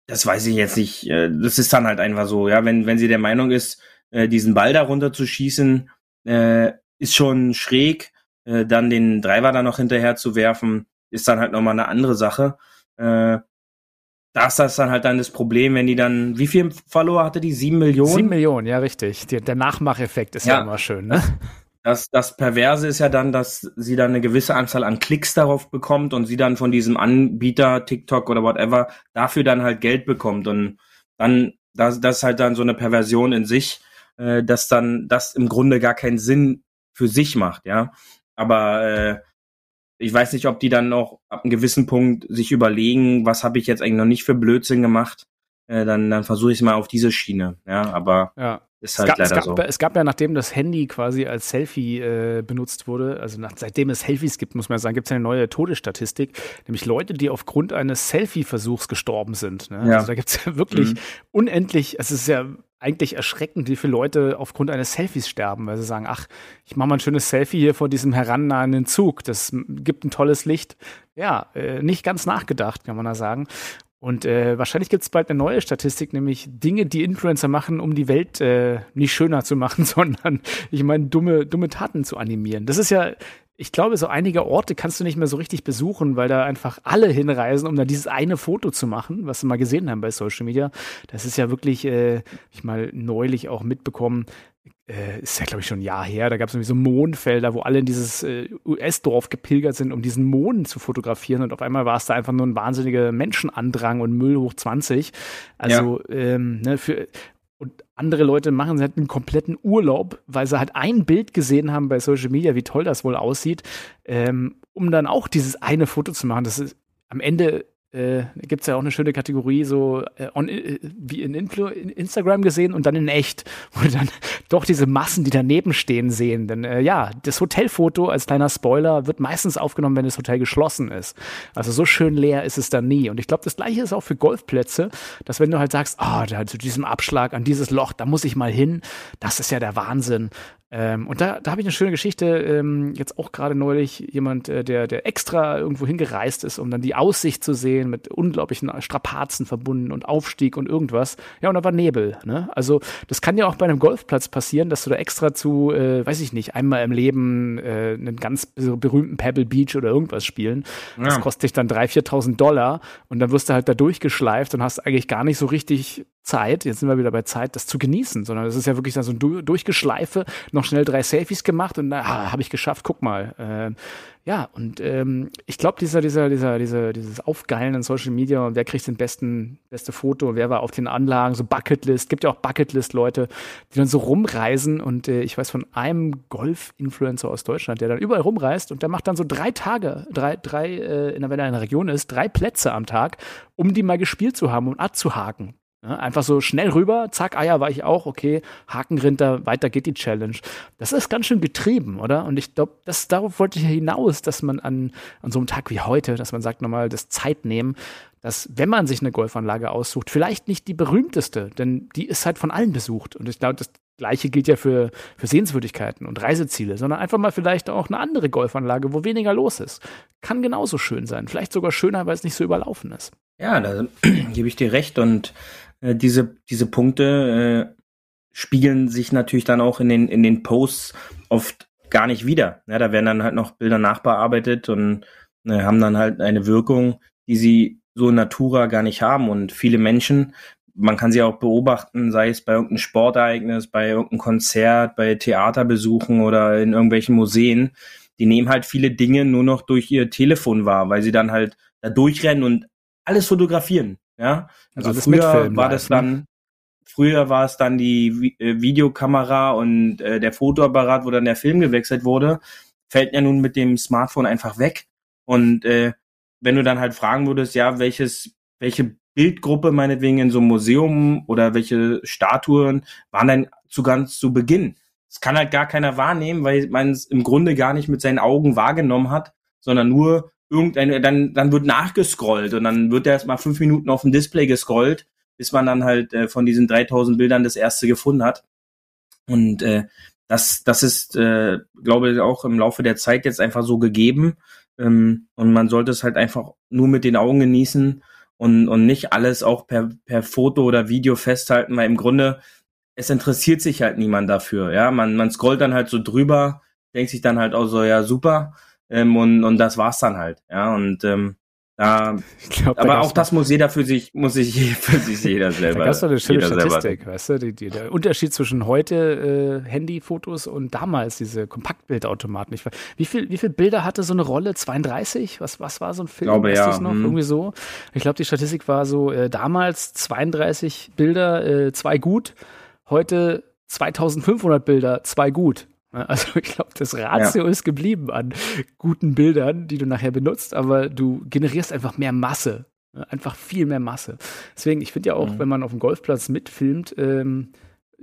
das weiß ich jetzt nicht. Äh, das ist dann halt einfach so, ja, wenn, wenn sie der Meinung ist, äh, diesen Ball darunter zu schießen, äh, ist schon schräg äh, dann den Driver da noch hinterher zu werfen, ist dann halt nochmal eine andere Sache. Äh, da ist das dann halt dann das Problem, wenn die dann, wie viel Follower hatte die? Sieben Millionen? Sieben Millionen, ja, richtig. Die, der Nachmacheffekt ist ja, ja immer schön, ne? Das, das Perverse ist ja dann, dass sie dann eine gewisse Anzahl an Klicks darauf bekommt und sie dann von diesem Anbieter, TikTok oder whatever, dafür dann halt Geld bekommt. Und dann, das, das ist halt dann so eine Perversion in sich, äh, dass dann das im Grunde gar keinen Sinn für sich macht, ja. Aber äh, ich weiß nicht, ob die dann noch ab einem gewissen Punkt sich überlegen, was habe ich jetzt eigentlich noch nicht für Blödsinn gemacht. Äh, dann dann versuche ich es mal auf diese Schiene. Ja, aber ja. ist halt es gab, leider es gab, so. Es gab ja, nachdem das Handy quasi als Selfie äh, benutzt wurde, also nach, seitdem es Selfies gibt, muss man sagen, gibt es eine neue Todesstatistik, nämlich Leute, die aufgrund eines Selfie-Versuchs gestorben sind. Ne? Ja. Also da gibt es ja wirklich mhm. unendlich, es ist ja eigentlich erschreckend, wie viele Leute aufgrund eines Selfies sterben, weil sie sagen, ach, ich mache mal ein schönes Selfie hier vor diesem herannahenden Zug, das gibt ein tolles Licht. Ja, äh, nicht ganz nachgedacht, kann man da sagen. Und äh, wahrscheinlich gibt es bald eine neue Statistik, nämlich Dinge, die Influencer machen, um die Welt äh, nicht schöner zu machen, *laughs* sondern ich meine, dumme, dumme Taten zu animieren. Das ist ja, ich glaube, so einige Orte kannst du nicht mehr so richtig besuchen, weil da einfach alle hinreisen, um da dieses eine Foto zu machen, was wir mal gesehen haben bei Social Media. Das ist ja wirklich, äh, ich mal neulich auch mitbekommen, äh, ist ja, glaube ich, schon ein Jahr her, da gab es irgendwie so Mondfelder, wo alle in dieses äh, US-Dorf gepilgert sind, um diesen Mond zu fotografieren. Und auf einmal war es da einfach nur ein wahnsinniger Menschenandrang und Müll hoch 20. Also, ja. ähm, ne, für, andere Leute machen halt einen kompletten Urlaub, weil sie halt ein Bild gesehen haben bei Social Media, wie toll das wohl aussieht, ähm, um dann auch dieses eine Foto zu machen. Das ist am Ende äh, gibt es ja auch eine schöne Kategorie, so äh, on, äh, wie in, Influ in Instagram gesehen und dann in echt, *laughs* wo dann doch diese Massen, die daneben stehen, sehen. Denn äh, ja, das Hotelfoto als kleiner Spoiler wird meistens aufgenommen, wenn das Hotel geschlossen ist. Also so schön leer ist es dann nie. Und ich glaube, das gleiche ist auch für Golfplätze, dass wenn du halt sagst, ah, oh, da zu diesem Abschlag an dieses Loch, da muss ich mal hin, das ist ja der Wahnsinn. Ähm, und da, da habe ich eine schöne Geschichte, ähm, jetzt auch gerade neulich, jemand, äh, der, der extra irgendwo hingereist ist, um dann die Aussicht zu sehen, mit unglaublichen Strapazen verbunden und Aufstieg und irgendwas. Ja, und da war Nebel. Ne? Also das kann ja auch bei einem Golfplatz passieren, dass du da extra zu, äh, weiß ich nicht, einmal im Leben äh, einen ganz berühmten Pebble Beach oder irgendwas spielen. Ja. Das kostet dich dann 3.000, 4.000 Dollar und dann wirst du halt da durchgeschleift und hast eigentlich gar nicht so richtig Zeit, jetzt sind wir wieder bei Zeit, das zu genießen, sondern es ist ja wirklich so ein Durchgeschleife, noch schnell drei Selfies gemacht und ah, habe ich geschafft, guck mal. Äh, ja, und ähm, ich glaube, dieser, dieser, dieser, dieser, dieses Aufgeilen in Social Media und wer kriegt den besten, beste Foto, wer war auf den Anlagen, so Bucketlist, gibt ja auch Bucketlist-Leute, die dann so rumreisen und äh, ich weiß von einem Golf-Influencer aus Deutschland, der dann überall rumreist und der macht dann so drei Tage, drei, drei, äh, wenn er in einer Region ist, drei Plätze am Tag, um die mal gespielt zu haben und abzuhaken. Ja, einfach so schnell rüber, zack, Eier war ich auch, okay, Hakenrinter, weiter geht die Challenge. Das ist ganz schön getrieben, oder? Und ich glaube, das darauf wollte ich hinaus, dass man an, an so einem Tag wie heute, dass man sagt nochmal, das Zeit nehmen, dass wenn man sich eine Golfanlage aussucht, vielleicht nicht die berühmteste, denn die ist halt von allen besucht. Und ich glaube, das Gleiche gilt ja für, für Sehenswürdigkeiten und Reiseziele, sondern einfach mal vielleicht auch eine andere Golfanlage, wo weniger los ist. Kann genauso schön sein. Vielleicht sogar schöner, weil es nicht so überlaufen ist. Ja, da gebe ich dir recht. Und äh, diese, diese Punkte äh, spiegeln sich natürlich dann auch in den, in den Posts oft gar nicht wieder. Ja, da werden dann halt noch Bilder nachbearbeitet und äh, haben dann halt eine Wirkung, die sie so in Natura gar nicht haben. Und viele Menschen, man kann sie auch beobachten, sei es bei irgendeinem Sportereignis, bei irgendeinem Konzert, bei Theaterbesuchen oder in irgendwelchen Museen, die nehmen halt viele Dinge nur noch durch ihr Telefon wahr, weil sie dann halt da durchrennen und alles fotografieren. Ja, also, also früher war das ne? dann, früher war es dann die äh, Videokamera und äh, der Fotoapparat, wo dann der Film gewechselt wurde, fällt ja nun mit dem Smartphone einfach weg. Und äh, wenn du dann halt fragen würdest, ja, welches, welche Bildgruppe meinetwegen in so einem Museum oder welche Statuen waren denn zu ganz zu Beginn? Das kann halt gar keiner wahrnehmen, weil man es im Grunde gar nicht mit seinen Augen wahrgenommen hat, sondern nur irgendeine, dann, dann wird nachgescrollt und dann wird erst mal fünf Minuten auf dem Display gescrollt, bis man dann halt äh, von diesen 3000 Bildern das erste gefunden hat. Und äh, das, das ist, äh, glaube ich, auch im Laufe der Zeit jetzt einfach so gegeben. Ähm, und man sollte es halt einfach nur mit den Augen genießen und, und nicht alles auch per, per Foto oder Video festhalten, weil im Grunde es interessiert sich halt niemand dafür. Ja, man, man scrollt dann halt so drüber, denkt sich dann halt auch so, ja, super. Ähm, und, und das war's dann halt. Ja, und ähm, da, glaub, aber auch das muss jeder für sich, muss sich *laughs* für sich jeder selber. Da gab's doch eine schöne Statistik, selber. weißt du, die, die, der Unterschied zwischen heute äh, Handyfotos und damals diese Kompaktbildautomaten. Ich, wie viel, wie viel Bilder hatte so eine Rolle? 32? Was, was war so ein Film? Glaube, ja. Noch? Hm. Irgendwie so. Ich glaube, die Statistik war so äh, damals 32 Bilder, äh, zwei gut. Heute 2500 Bilder, zwei gut. *laughs* Also ich glaube, das Ratio ja. ist geblieben an guten Bildern, die du nachher benutzt, aber du generierst einfach mehr Masse. Einfach viel mehr Masse. Deswegen, ich finde ja auch, mhm. wenn man auf dem Golfplatz mitfilmt, ähm,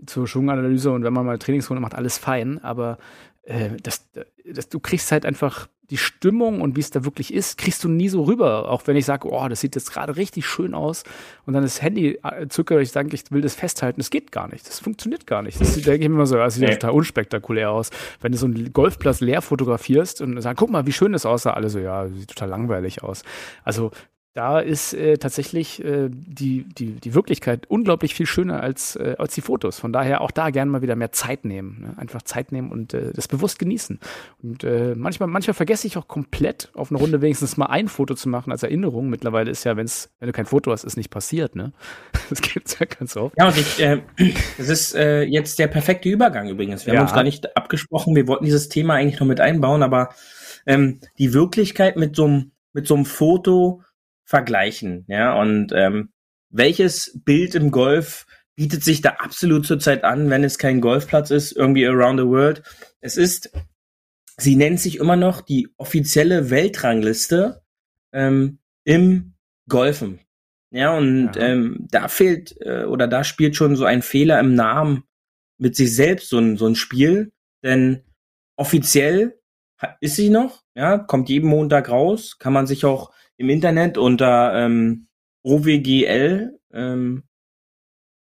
zur Schwunganalyse und wenn man mal Trainingsrunde macht, alles fein, aber äh, das, das, du kriegst halt einfach die Stimmung und wie es da wirklich ist, kriegst du nie so rüber. Auch wenn ich sage, oh, das sieht jetzt gerade richtig schön aus und dann das Handy äh, zücke, ich sage, ich will das festhalten. Das geht gar nicht. Das funktioniert gar nicht. Das denke ich immer so, das sieht ja total unspektakulär aus. Wenn du so einen Golfplatz leer fotografierst und sagst, guck mal, wie schön das aussah, alle so, ja, sieht total langweilig aus. Also da ist äh, tatsächlich äh, die, die, die Wirklichkeit unglaublich viel schöner als, äh, als die Fotos. Von daher auch da gerne mal wieder mehr Zeit nehmen. Ne? Einfach Zeit nehmen und äh, das bewusst genießen. Und äh, manchmal, manchmal vergesse ich auch komplett, auf eine Runde wenigstens mal ein Foto zu machen als Erinnerung. Mittlerweile ist ja, wenn's, wenn du kein Foto hast, ist nicht passiert. Ne? *laughs* Das gibt's ja ganz oft. Ja, und ich, das ist äh, jetzt der perfekte Übergang übrigens. Wir ja. haben uns gar nicht abgesprochen. Wir wollten dieses Thema eigentlich noch mit einbauen, aber ähm, die Wirklichkeit mit so einem mit so einem Foto vergleichen. Ja, und ähm, welches Bild im Golf bietet sich da absolut zurzeit an, wenn es kein Golfplatz ist, irgendwie around the world? Es ist, sie nennt sich immer noch die offizielle Weltrangliste ähm, im Golfen. Ja, und ja. Ähm, da fehlt äh, oder da spielt schon so ein Fehler im Namen mit sich selbst so ein, so ein Spiel, denn offiziell ist sie noch, ja, kommt jeden Montag raus, kann man sich auch im Internet unter ähm, owgl.com ähm,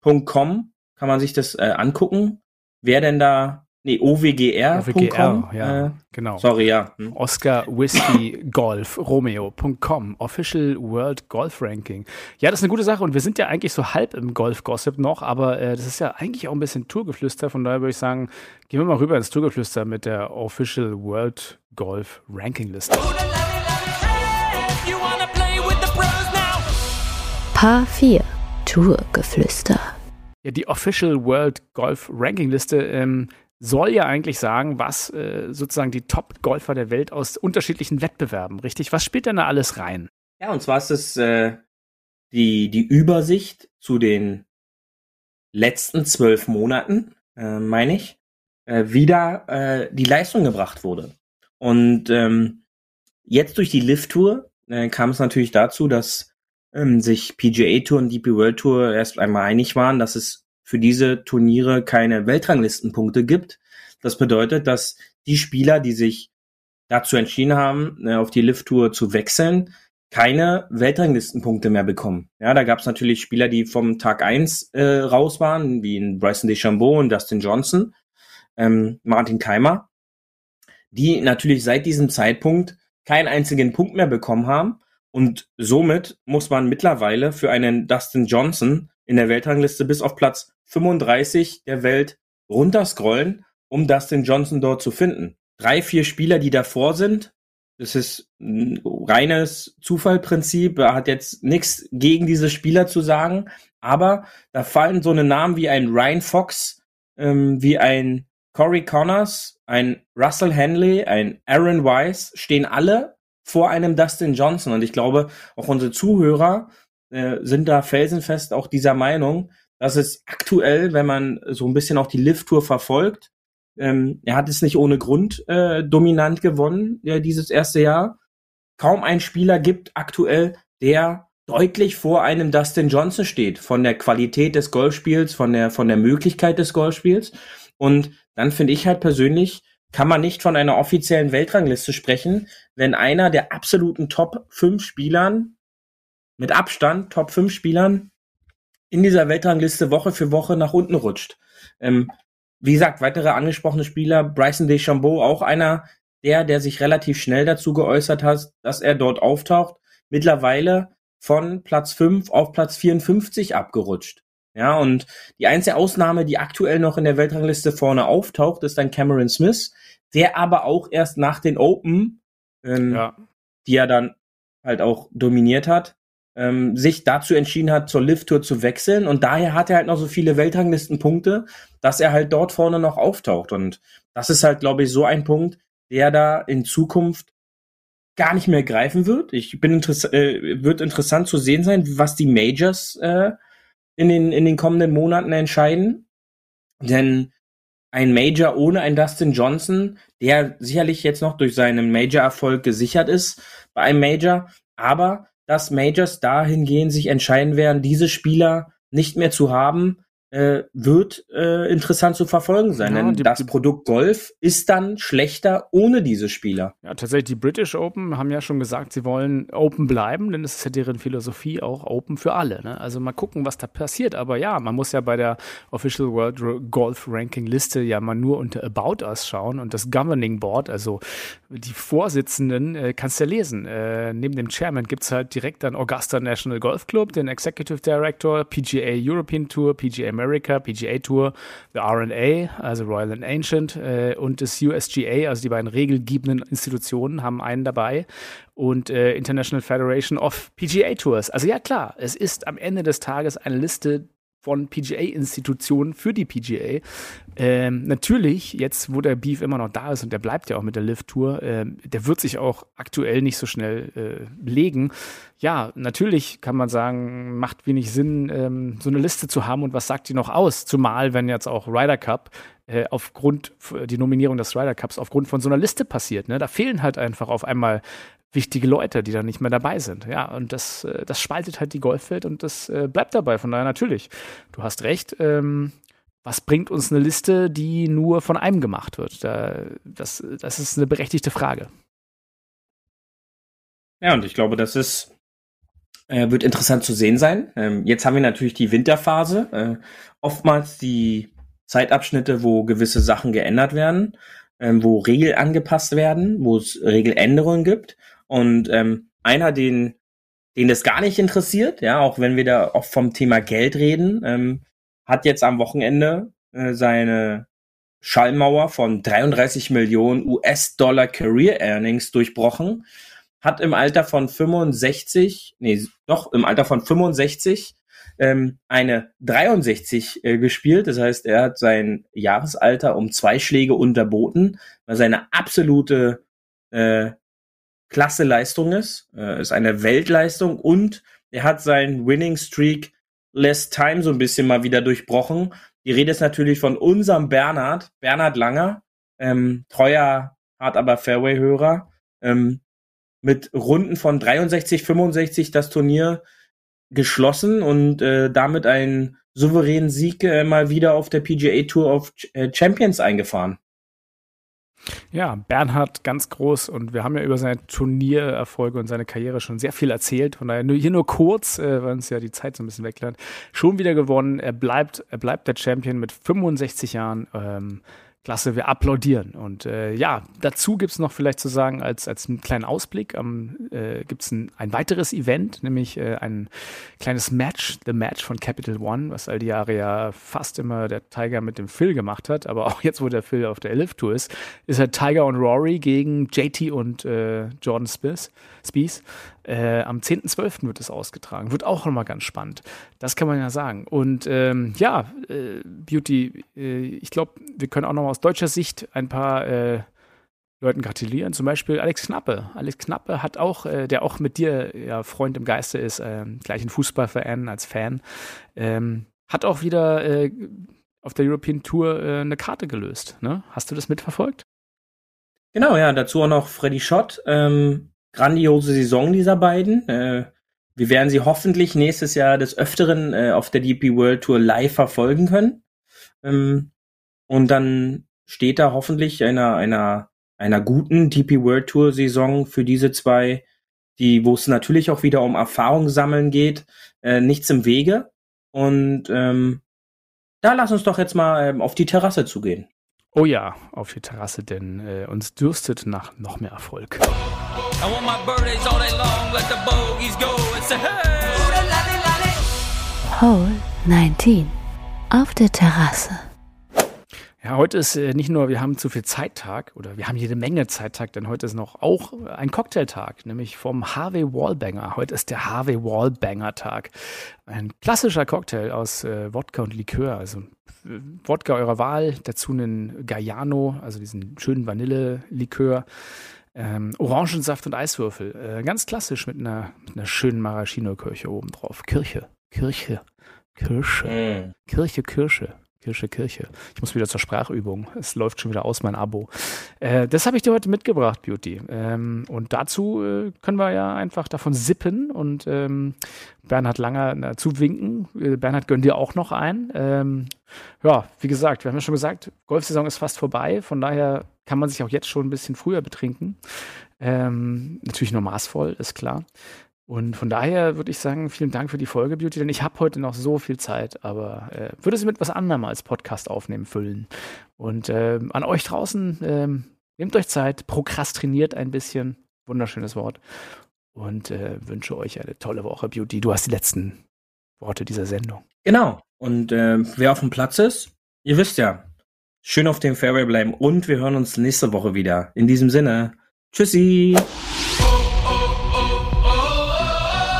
kann man sich das äh, angucken. Wer denn da, nee, owgr.com. OWGR, ja, äh, genau. Sorry, ja. Hm. Oscar Whiskey Golf Romeo.com, Official World Golf Ranking. Ja, das ist eine gute Sache und wir sind ja eigentlich so halb im Golf-Gossip noch, aber äh, das ist ja eigentlich auch ein bisschen Tourgeflüster, von daher würde ich sagen, gehen wir mal rüber ins Tourgeflüster mit der Official World Golf Ranking Liste. Paar 4 Tourgeflüster. Ja, die Official World Golf Ranking Liste ähm, soll ja eigentlich sagen, was äh, sozusagen die Top-Golfer der Welt aus unterschiedlichen Wettbewerben, richtig? Was spielt denn da alles rein? Ja, und zwar ist es äh, die, die Übersicht zu den letzten zwölf Monaten, äh, meine ich, äh, wieder äh, die Leistung gebracht wurde. Und ähm, jetzt durch die Lift-Tour äh, kam es natürlich dazu, dass ähm, sich PGA Tour und DP World Tour erst einmal einig waren, dass es für diese Turniere keine Weltranglistenpunkte gibt. Das bedeutet, dass die Spieler, die sich dazu entschieden haben, äh, auf die Lift Tour zu wechseln, keine Weltranglistenpunkte mehr bekommen. Ja, da gab es natürlich Spieler, die vom Tag eins äh, raus waren, wie in Bryson DeChambeau und Dustin Johnson, ähm, Martin Keimer, die natürlich seit diesem Zeitpunkt keinen einzigen Punkt mehr bekommen haben und somit muss man mittlerweile für einen Dustin Johnson in der Weltrangliste bis auf Platz 35 der Welt runterscrollen, um Dustin Johnson dort zu finden. Drei, vier Spieler, die davor sind, das ist ein reines Zufallprinzip, er hat jetzt nichts gegen diese Spieler zu sagen, aber da fallen so eine Namen wie ein Ryan Fox, ähm, wie ein Corey Connors, ein Russell Henley, ein Aaron Wise, stehen alle vor einem Dustin Johnson. Und ich glaube, auch unsere Zuhörer äh, sind da felsenfest auch dieser Meinung, dass es aktuell, wenn man so ein bisschen auch die Lift-Tour verfolgt, ähm, er hat es nicht ohne Grund äh, dominant gewonnen, äh, dieses erste Jahr. Kaum ein Spieler gibt aktuell, der deutlich vor einem Dustin Johnson steht, von der Qualität des Golfspiels, von der, von der Möglichkeit des Golfspiels. Und dann finde ich halt persönlich, kann man nicht von einer offiziellen Weltrangliste sprechen, wenn einer der absoluten Top 5 Spielern mit Abstand Top 5 Spielern in dieser Weltrangliste Woche für Woche nach unten rutscht. Ähm, wie gesagt, weitere angesprochene Spieler, Bryson DeChambeau, auch einer der, der sich relativ schnell dazu geäußert hat, dass er dort auftaucht, mittlerweile von Platz 5 auf Platz 54 abgerutscht. Ja, und die einzige Ausnahme, die aktuell noch in der Weltrangliste vorne auftaucht, ist dann Cameron Smith, der aber auch erst nach den Open, ähm, ja. die er dann halt auch dominiert hat, ähm, sich dazu entschieden hat, zur Lift-Tour zu wechseln. Und daher hat er halt noch so viele Weltranglistenpunkte, dass er halt dort vorne noch auftaucht. Und das ist halt, glaube ich, so ein Punkt, der da in Zukunft gar nicht mehr greifen wird. Ich bin interess äh, wird interessant zu sehen sein, was die Majors äh, in den, in den kommenden Monaten entscheiden. Denn ein Major ohne einen Dustin Johnson, der sicherlich jetzt noch durch seinen Major-Erfolg gesichert ist bei einem Major, aber dass Majors dahingehend sich entscheiden werden, diese Spieler nicht mehr zu haben, äh, wird äh, interessant zu verfolgen sein. Ja, denn die, das die, Produkt Golf ist dann schlechter ohne diese Spieler. Ja, tatsächlich, die British Open haben ja schon gesagt, sie wollen Open bleiben, denn es ist ja deren Philosophie auch Open für alle. Ne? Also mal gucken, was da passiert. Aber ja, man muss ja bei der Official World Golf Ranking Liste ja mal nur unter About Us schauen und das Governing Board, also die Vorsitzenden, äh, kannst du ja lesen. Äh, neben dem Chairman gibt es halt direkt dann Augusta National Golf Club, den Executive Director, PGA European Tour, PGA America, PGA Tour, the RNA, also Royal and Ancient, äh, und das USGA, also die beiden regelgebenden Institutionen, haben einen dabei und äh, International Federation of PGA Tours. Also ja klar, es ist am Ende des Tages eine Liste von PGA-Institutionen für die PGA. Ähm, natürlich, jetzt wo der Beef immer noch da ist und der bleibt ja auch mit der Lift-Tour, äh, der wird sich auch aktuell nicht so schnell äh, legen. Ja, natürlich kann man sagen, macht wenig Sinn, ähm, so eine Liste zu haben und was sagt die noch aus? Zumal, wenn jetzt auch Ryder Cup äh, aufgrund die Nominierung des Ryder Cups aufgrund von so einer Liste passiert. Ne? Da fehlen halt einfach auf einmal wichtige Leute, die dann nicht mehr dabei sind. Ja, und das, äh, das spaltet halt die Golfwelt und das äh, bleibt dabei. Von daher natürlich, du hast recht. Ähm, was bringt uns eine Liste, die nur von einem gemacht wird? Da, das, das ist eine berechtigte Frage. Ja, und ich glaube, das ist, äh, wird interessant zu sehen sein. Ähm, jetzt haben wir natürlich die Winterphase. Äh, oftmals die Zeitabschnitte, wo gewisse Sachen geändert werden, ähm, wo Regeln angepasst werden, wo es Regeländerungen gibt. Und ähm, einer, den, den das gar nicht interessiert, ja, auch wenn wir da oft vom Thema Geld reden, ähm, hat jetzt am Wochenende äh, seine Schallmauer von 33 Millionen US-Dollar Career Earnings durchbrochen, hat im Alter von 65, nee, doch im Alter von 65 ähm, eine 63 äh, gespielt. Das heißt, er hat sein Jahresalter um zwei Schläge unterboten, weil seine absolute äh, klasse Leistung ist, äh, ist eine Weltleistung und er hat seinen Winning Streak Less Time so ein bisschen mal wieder durchbrochen. Die Rede ist natürlich von unserem Bernhard, Bernhard Langer, ähm, treuer, hart aber Fairway-Hörer, ähm, mit Runden von 63, 65 das Turnier geschlossen und äh, damit einen souveränen Sieg äh, mal wieder auf der PGA Tour of äh, Champions eingefahren. Ja, Bernhard ganz groß und wir haben ja über seine Turniererfolge und seine Karriere schon sehr viel erzählt. Von daher nur, hier nur kurz, äh, weil uns ja die Zeit so ein bisschen weglernt. Schon wieder gewonnen. Er bleibt, er bleibt der Champion mit 65 Jahren. Ähm, Klasse, wir applaudieren. Und äh, ja, dazu gibt es noch vielleicht zu sagen, als, als einen kleinen Ausblick, ähm, äh, gibt es ein, ein weiteres Event, nämlich äh, ein kleines Match, The Match von Capital One, was all die Jahre ja fast immer der Tiger mit dem Phil gemacht hat, aber *laughs* auch jetzt, wo der Phil auf der Elif Tour ist, ist halt Tiger und Rory gegen JT und äh, Jordan Spieth. Spieth. Äh, am 10.12. wird es ausgetragen. Wird auch nochmal ganz spannend. Das kann man ja sagen. Und ähm, ja, äh, Beauty, äh, ich glaube, wir können auch nochmal aus deutscher Sicht ein paar äh, Leuten gratulieren. Zum Beispiel Alex Knappe. Alex Knappe hat auch, äh, der auch mit dir ja Freund im Geiste ist, ähm, gleich ein Fußballverein als Fan, ähm, hat auch wieder äh, auf der European Tour eine Karte gelöst. Ne? Hast du das mitverfolgt? Genau, ja, dazu auch noch Freddy Schott. Ähm, grandiose Saison dieser beiden. Äh, wir werden sie hoffentlich nächstes Jahr des Öfteren äh, auf der DP World Tour live verfolgen können. Ähm, und dann steht da hoffentlich einer, einer, einer guten DP World Tour Saison für diese zwei, die, wo es natürlich auch wieder um Erfahrung sammeln geht, äh, nichts im Wege. Und ähm, da lass uns doch jetzt mal ähm, auf die Terrasse zugehen. Oh ja, auf die Terrasse, denn äh, uns dürstet nach noch mehr Erfolg. Hole 19 auf der Terrasse. Ja, heute ist äh, nicht nur, wir haben zu viel Zeittag oder wir haben jede Menge Zeittag, denn heute ist noch auch ein Cocktailtag, nämlich vom Harvey Wallbanger. Heute ist der Harvey Wallbanger Tag. Ein klassischer Cocktail aus äh, Wodka und Likör, also Wodka eurer Wahl, dazu einen Galliano, also diesen schönen Vanillelikör, ähm, Orangensaft und Eiswürfel. Äh, ganz klassisch mit einer, mit einer schönen Maraschino-Kirche oben drauf. Kirche, Kirche, Kirsche, mm. Kirche, Kirsche. Kirsche, Kirche. Ich muss wieder zur Sprachübung. Es läuft schon wieder aus, mein Abo. Äh, das habe ich dir heute mitgebracht, Beauty. Ähm, und dazu äh, können wir ja einfach davon sippen und ähm, Bernhard Langer dazu winken. Äh, Bernhard gönnt dir auch noch ein. Ähm, ja, wie gesagt, wir haben ja schon gesagt, Golfsaison ist fast vorbei. Von daher kann man sich auch jetzt schon ein bisschen früher betrinken. Ähm, natürlich nur maßvoll, ist klar. Und von daher würde ich sagen, vielen Dank für die Folge, Beauty, denn ich habe heute noch so viel Zeit, aber äh, würde sie mit was anderem als Podcast aufnehmen füllen. Und äh, an euch draußen, äh, nehmt euch Zeit, prokrastiniert ein bisschen, wunderschönes Wort, und äh, wünsche euch eine tolle Woche, Beauty. Du hast die letzten Worte dieser Sendung. Genau. Und äh, wer auf dem Platz ist, ihr wisst ja, schön auf dem Fairway bleiben und wir hören uns nächste Woche wieder. In diesem Sinne, tschüssi.